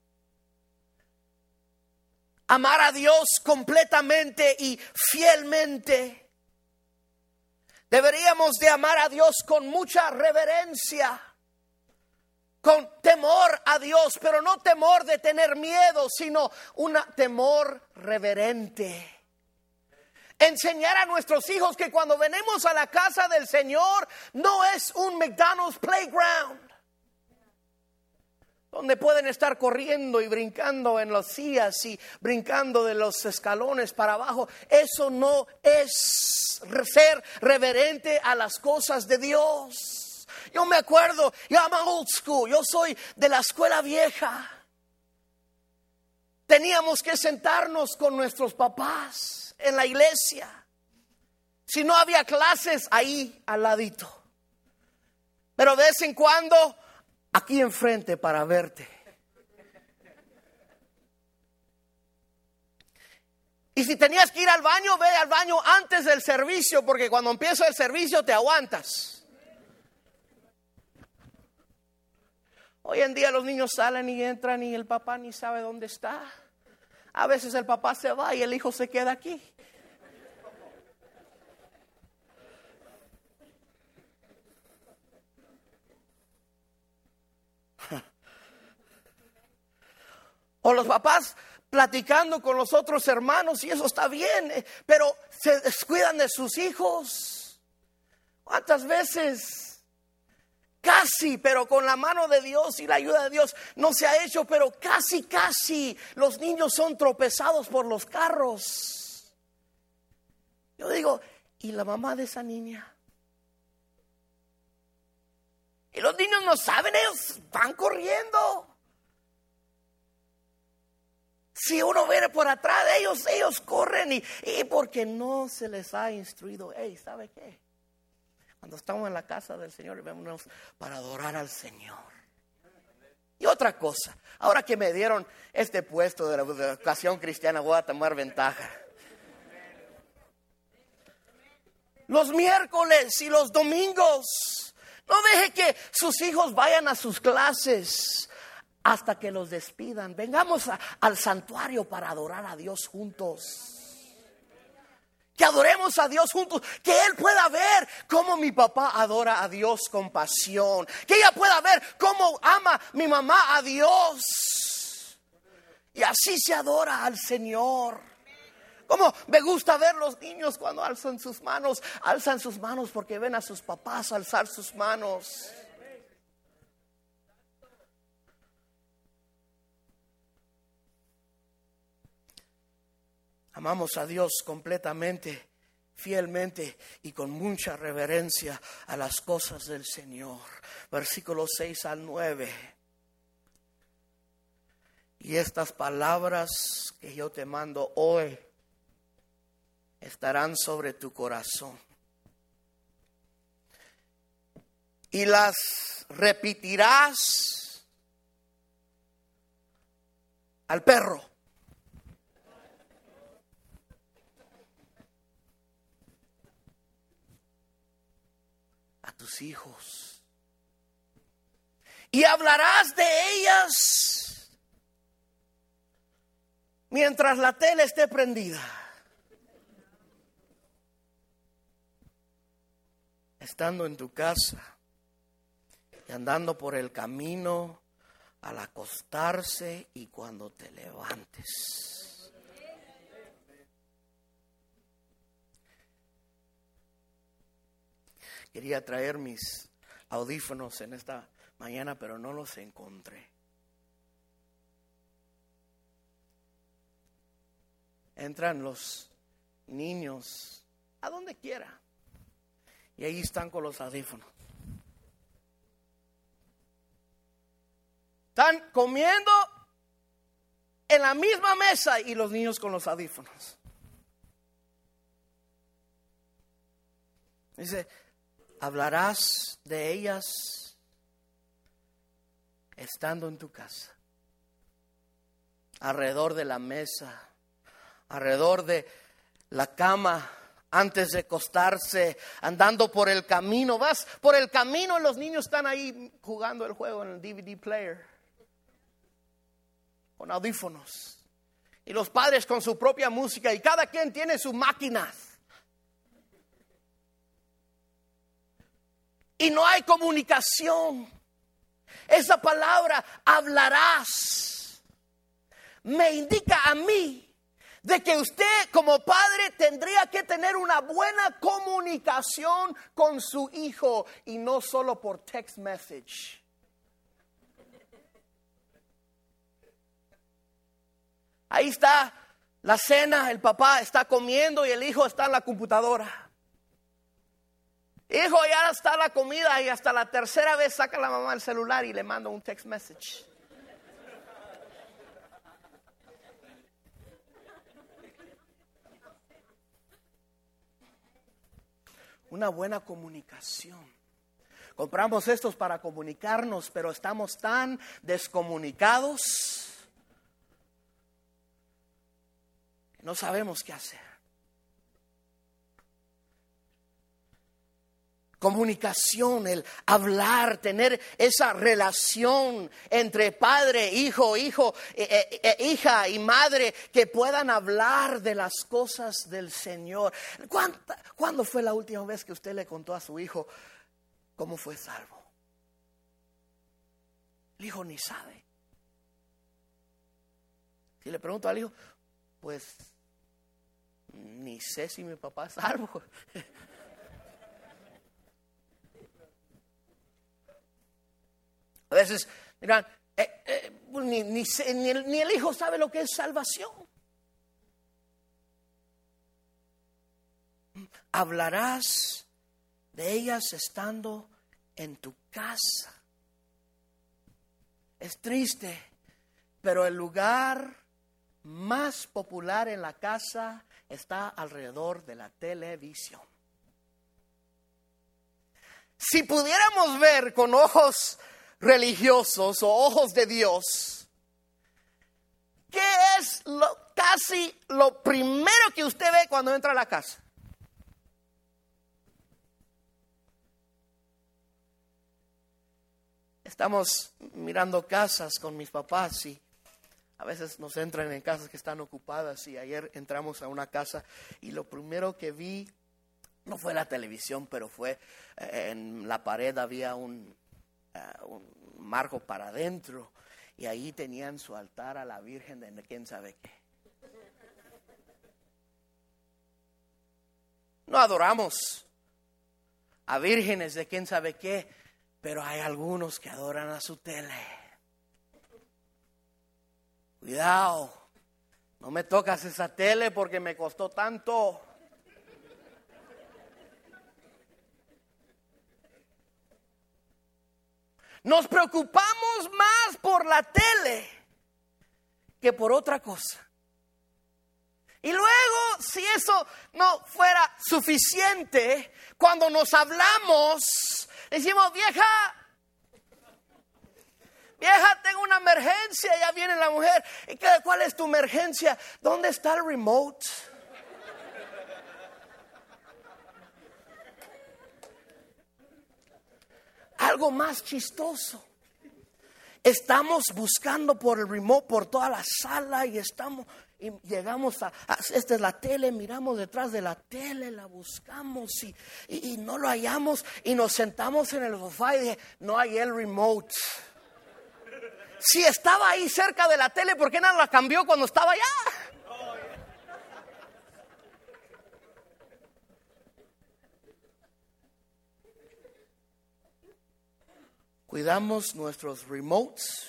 Amar a Dios completamente y fielmente. Deberíamos de amar a Dios con mucha reverencia, con temor a Dios, pero no temor de tener miedo, sino un temor reverente. Enseñar a nuestros hijos que cuando venimos a la casa del Señor no es un McDonald's playground donde pueden estar corriendo y brincando en los sillas y brincando de los escalones para abajo. Eso no es ser reverente a las cosas de Dios. Yo me acuerdo, yo old school, yo soy de la escuela vieja. Teníamos que sentarnos con nuestros papás en la iglesia. Si no había clases, ahí al ladito. Pero de vez en cuando aquí enfrente para verte. Y si tenías que ir al baño, ve al baño antes del servicio, porque cuando empieza el servicio te aguantas. Hoy en día los niños salen y entran y el papá ni sabe dónde está. A veces el papá se va y el hijo se queda aquí. O los papás platicando con los otros hermanos y eso está bien, eh, pero se descuidan de sus hijos. ¿Cuántas veces? Casi, pero con la mano de Dios y la ayuda de Dios no se ha hecho, pero casi, casi los niños son tropezados por los carros. Yo digo, ¿y la mamá de esa niña? Y los niños no saben, ellos van corriendo si uno viene por atrás de ellos, ellos corren y, y porque no se les ha instruido. Hey, ¿sabe qué? Cuando estamos en la casa del Señor, vemos para adorar al Señor. Y otra cosa, ahora que me dieron este puesto de la educación cristiana, voy a tomar ventaja. Los miércoles y los domingos, no deje que sus hijos vayan a sus clases hasta que los despidan. Vengamos al santuario para adorar a Dios juntos. Que adoremos a Dios juntos, que Él pueda ver cómo mi papá adora a Dios con pasión, que ella pueda ver cómo ama mi mamá a Dios. Y así se adora al Señor. Como me gusta ver los niños cuando alzan sus manos, alzan sus manos porque ven a sus papás alzar sus manos. Amamos a Dios completamente, fielmente y con mucha reverencia a las cosas del Señor. Versículos 6 al 9. Y estas palabras que yo te mando hoy estarán sobre tu corazón. Y las repetirás al perro hijos. Y hablarás de ellas mientras la tele esté prendida. Estando en tu casa y andando por el camino al acostarse y cuando te levantes. Quería traer mis audífonos en esta mañana, pero no los encontré. Entran los niños a donde quiera y ahí están con los audífonos. Están comiendo en la misma mesa y los niños con los audífonos. Dice, hablarás de ellas estando en tu casa, alrededor de la mesa, alrededor de la cama, antes de acostarse, andando por el camino. Vas por el camino los niños están ahí jugando el juego en el DVD player, con audífonos. Y los padres con su propia música y cada quien tiene su máquina y no hay comunicación. Esa palabra hablarás me indica a mí de que usted como padre tendría que tener una buena comunicación con su hijo y no solo por text message. Ahí está la cena, el papá está comiendo y el hijo está en la computadora. Hijo, ya está la comida y hasta la tercera vez saca la mamá el celular y le manda un text message. Una buena comunicación. Compramos estos para comunicarnos, pero estamos tan descomunicados que no sabemos qué hacer. Comunicación, el hablar, tener esa relación entre padre, hijo, hijo, eh, eh, eh, hija y madre que puedan hablar de las cosas del Señor. ¿Cuándo fue la última vez que usted le contó a su hijo cómo fue salvo? El hijo ni sabe. Si le pregunto al hijo, pues ni sé si mi papá es salvo. A veces dirán, eh, eh, pues ni, el, ni el hijo sabe lo que es salvación. Hablarás de ellas estando en tu casa. Es triste, pero el lugar más popular en la casa está alrededor de la televisión. Si pudiéramos ver con ojos religiosos o ojos de Dios, ¿qué es lo, casi lo primero que usted ve cuando entra a la casa? Estamos mirando casas con mis papás y a veces nos entran en casas que están ocupadas y ayer entramos a una casa y lo primero que vi no fue la televisión, pero fue eh, en la pared había un, eh, un marco para adentro y ahí tenían su altar a la Virgen de quién sabe qué. No adoramos a vírgenes de quién sabe qué, pero hay algunos que adoran a su tele. Cuidado, no me tocas esa tele porque me costó tanto. Nos preocupamos más por la tele que por otra cosa. Y luego, si eso no fuera suficiente, cuando nos hablamos, decimos, vieja, Vieja, tengo una emergencia, ya viene la mujer. ¿Y qué, cuál es tu emergencia? ¿Dónde está el remote? Algo más chistoso. Estamos buscando por el remote por toda la sala y estamos y llegamos a, esta es la tele, miramos detrás de la tele, la buscamos y, y no lo hallamos y nos sentamos en el sofá y dije, no hay el remote. Si estaba ahí cerca de la tele, ¿por qué nada la cambió cuando estaba allá? Cuidamos nuestros remotes,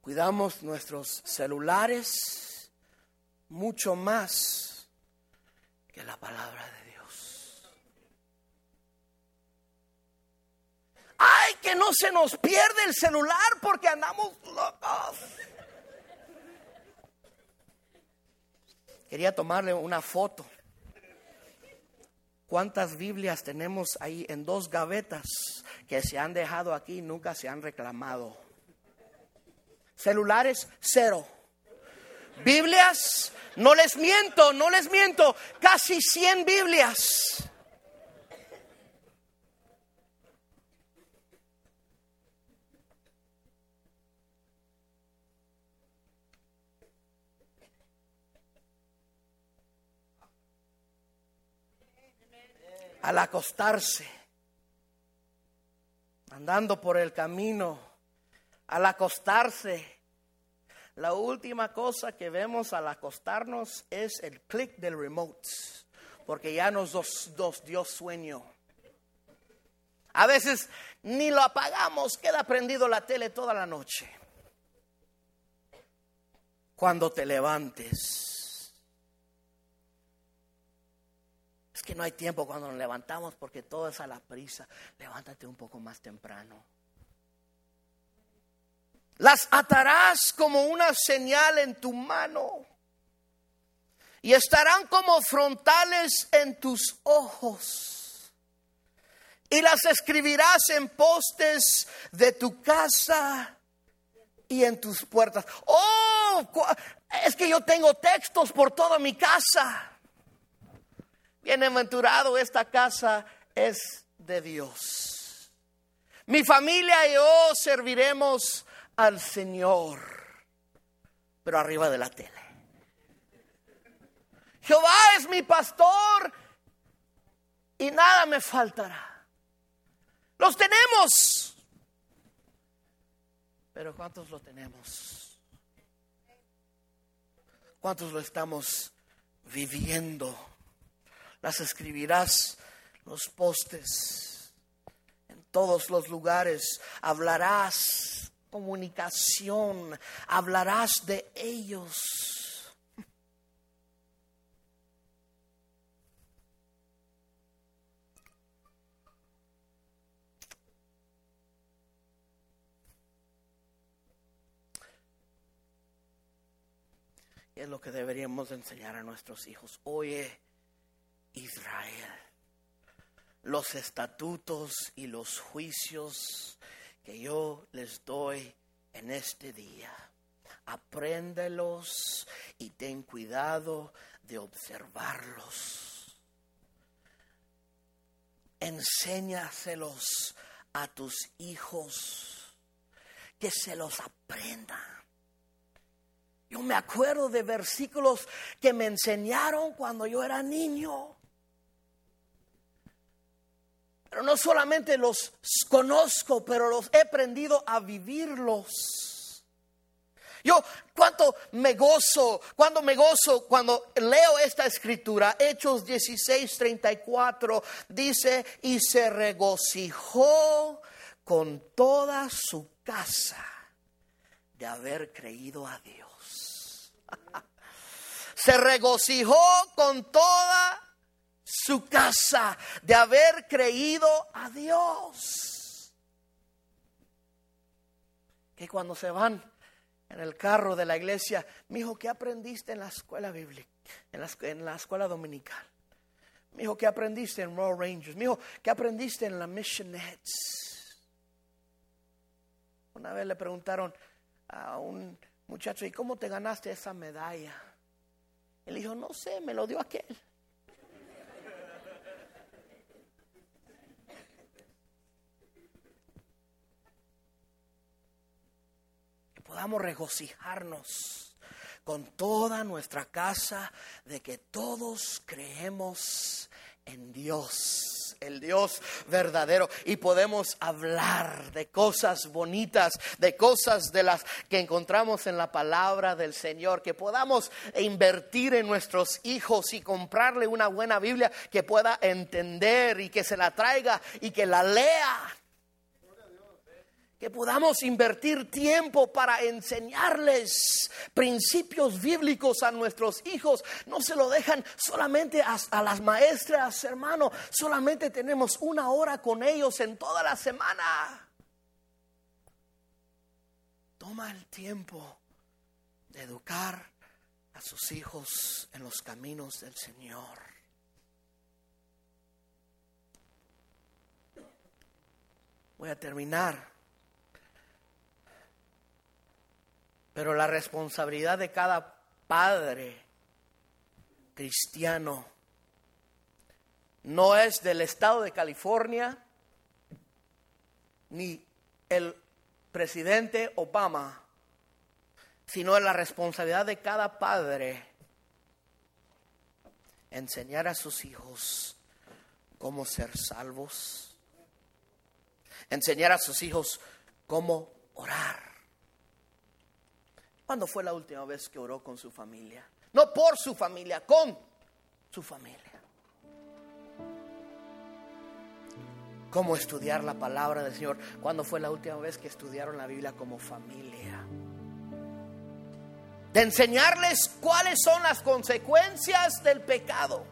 cuidamos nuestros celulares mucho más que la palabra de Ay, que no se nos pierde el celular porque andamos locos. Quería tomarle una foto. ¿Cuántas Biblias tenemos ahí en dos gavetas que se han dejado aquí nunca se han reclamado? Celulares, cero. Biblias, no les miento, no les miento, casi 100 Biblias. al acostarse, andando por el camino, al acostarse, la última cosa que vemos al acostarnos es el clic del remote, porque ya nos, nos dio sueño. A veces ni lo apagamos, queda prendido la tele toda la noche. Cuando te levantes, que no hay tiempo cuando nos levantamos porque todo es a la prisa. Levántate un poco más temprano. Las atarás como una señal en tu mano y estarán como frontales en tus ojos. Y las escribirás en postes de tu casa y en tus puertas. Oh, es que yo tengo textos por toda mi casa. Bienaventurado esta casa es de Dios. Mi familia y yo serviremos al Señor, pero arriba de la tele. Jehová es mi pastor y nada me faltará. Los tenemos, pero ¿cuántos lo tenemos? ¿Cuántos lo estamos viviendo? Las escribirás los postes, en todos los lugares, hablarás comunicación, hablarás de ellos. Es lo que deberíamos enseñar a nuestros hijos. Oye, Israel, los estatutos y los juicios que yo les doy en este día. Apréndelos y ten cuidado de observarlos. Enséñaselos a tus hijos, que se los aprendan. Yo me acuerdo de versículos que me enseñaron cuando yo era niño. No solamente los conozco, pero los he aprendido a vivirlos. Yo cuánto me gozo, cuando me gozo cuando leo esta escritura, Hechos 16, 34, dice, y se regocijó con toda su casa de haber creído a Dios. se regocijó con toda su casa de haber creído a Dios. Que cuando se van en el carro de la iglesia, mi hijo, ¿qué aprendiste en la escuela bíblica? En la, escuela dominical. Mi hijo, ¿qué aprendiste en Royal Rangers? Mi hijo, ¿qué aprendiste en la Missionettes? Una vez le preguntaron a un muchacho, ¿y cómo te ganaste esa medalla? Él dijo, no sé, me lo dio aquel. Podamos regocijarnos con toda nuestra casa de que todos creemos en Dios, el Dios verdadero, y podemos hablar de cosas bonitas, de cosas de las que encontramos en la palabra del Señor, que podamos invertir en nuestros hijos y comprarle una buena Biblia que pueda entender y que se la traiga y que la lea que podamos invertir tiempo para enseñarles principios bíblicos a nuestros hijos. No se lo dejan solamente a, las maestras, hermano. Solamente tenemos una hora con ellos en toda la semana. Toma el tiempo de educar a sus hijos en los caminos del Señor. Voy a terminar Pero la responsabilidad de cada padre cristiano no es del estado de California ni el presidente Obama, sino es la responsabilidad de cada padre enseñar a sus hijos cómo ser salvos, enseñar a sus hijos cómo orar ¿Cuándo fue la última vez que oró con su familia? No por su familia, con su familia. ¿Cómo estudiar la palabra del Señor? ¿Cuándo fue la última vez que estudiaron la Biblia como familia? De enseñarles cuáles son las consecuencias del pecado.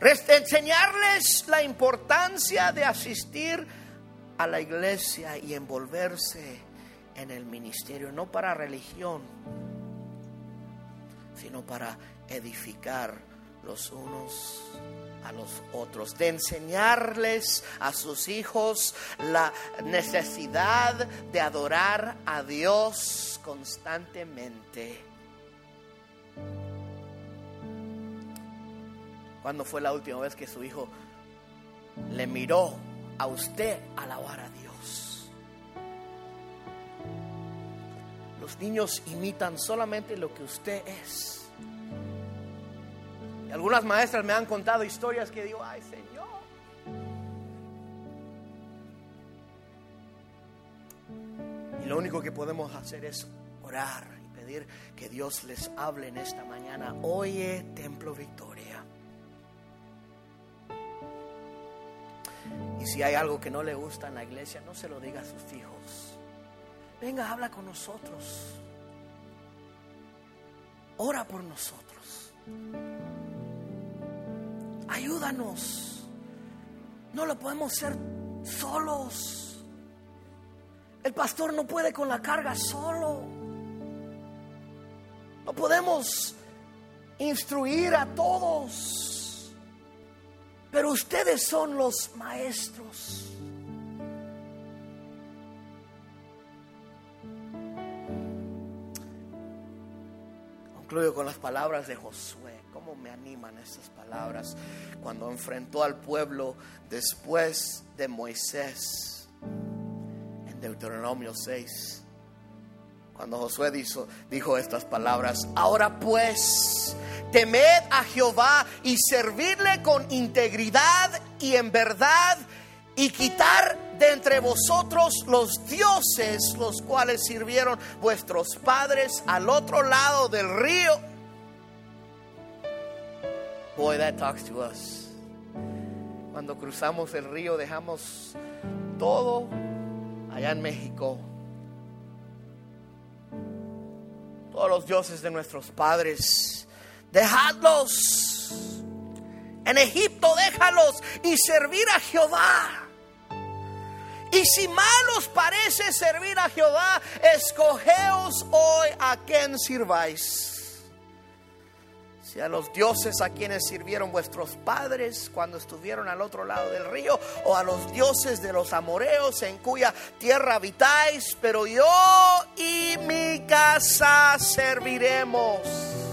Enseñarles la importancia de asistir a la iglesia y envolverse en el ministerio, no para religión, sino para edificar los unos a los otros, de enseñarles a sus hijos la necesidad de adorar a Dios constantemente. ¿Cuándo fue la última vez que su hijo le miró a usted alabar a Dios. Los niños imitan solamente lo que usted es. Y algunas maestras me han contado historias que digo, ay Señor. Y lo único que podemos hacer es orar y pedir que Dios les hable en esta mañana. Oye, Templo Victoria. Y si hay algo que no le gusta en la iglesia, no se lo diga a sus hijos. Venga, habla con nosotros. Ora por nosotros. Ayúdanos. No lo podemos hacer solos. El pastor no puede con la carga solo. podemos instruir a todos, pero ustedes son los maestros. Con las palabras de Josué. ¿Cómo me animan estas palabras cuando enfrentó al pueblo después de Moisés en Deuteronomio 6? Cuando Josué dijo, dijo estas palabras, ahora pues, temed a Jehová y servirle con integridad y en verdad y quitar de entre vosotros los dioses los cuales sirvieron vuestros padres al otro lado del río. Boy, that talks to us. Cuando cruzamos el río dejamos todo allá en México todos los dioses de nuestros padres. Dejadlos. En Egipto déjalos y servir a Jehová. Y si mal os parece servir a Jehová, escogeos hoy a quien sirváis. Si a los dioses a quienes sirvieron vuestros padres cuando estuvieron al otro lado del río, o a los dioses de los amoreos en cuya tierra habitáis, pero yo y mi casa serviremos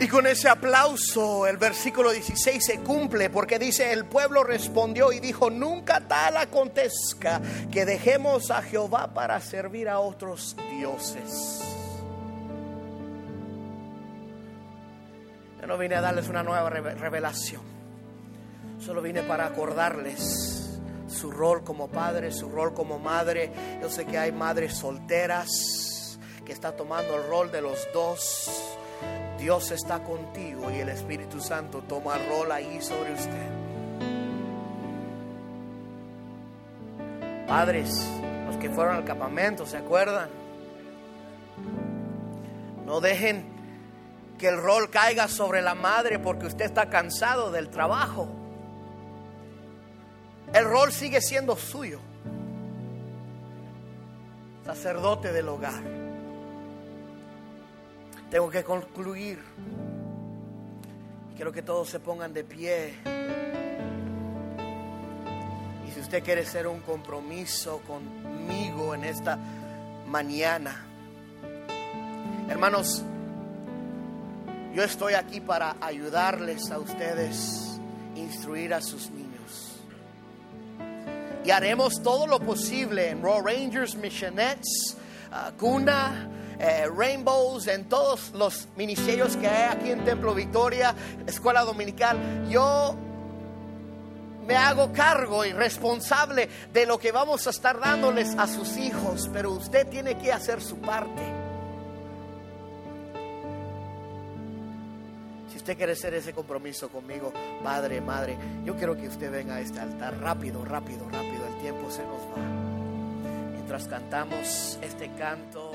Y con ese aplauso el versículo 16 se cumple porque dice, el pueblo respondió y dijo, nunca tal acontezca que dejemos a Jehová para servir a otros dioses. Yo no vine a darles una nueva revelación, solo vine para acordarles su rol como padre, su rol como madre. Yo sé que hay madres solteras que está tomando el rol de los dos Dios está contigo y el Espíritu Santo toma rol ahí sobre usted. Padres, los que fueron al campamento, ¿se acuerdan? No dejen que el rol caiga sobre la madre porque usted está cansado del trabajo. El rol sigue siendo suyo. Sacerdote del hogar. Tengo que concluir. Quiero que todos se pongan de pie. Y si usted quiere hacer un compromiso conmigo en esta mañana, hermanos, yo estoy aquí para ayudarles a ustedes, instruir a sus niños. Y haremos todo lo posible en Raw Rangers, Missionettes, uh, Cuna, eh, rainbows, en todos los ministerios que hay aquí en Templo Victoria, Escuela Dominical. Yo me hago cargo y responsable de lo que vamos a estar dándoles a sus hijos, pero usted tiene que hacer su parte. Si usted quiere hacer ese compromiso conmigo, padre, madre, yo quiero que usted venga a este altar rápido, rápido, rápido, el tiempo se nos va. Mientras cantamos este canto.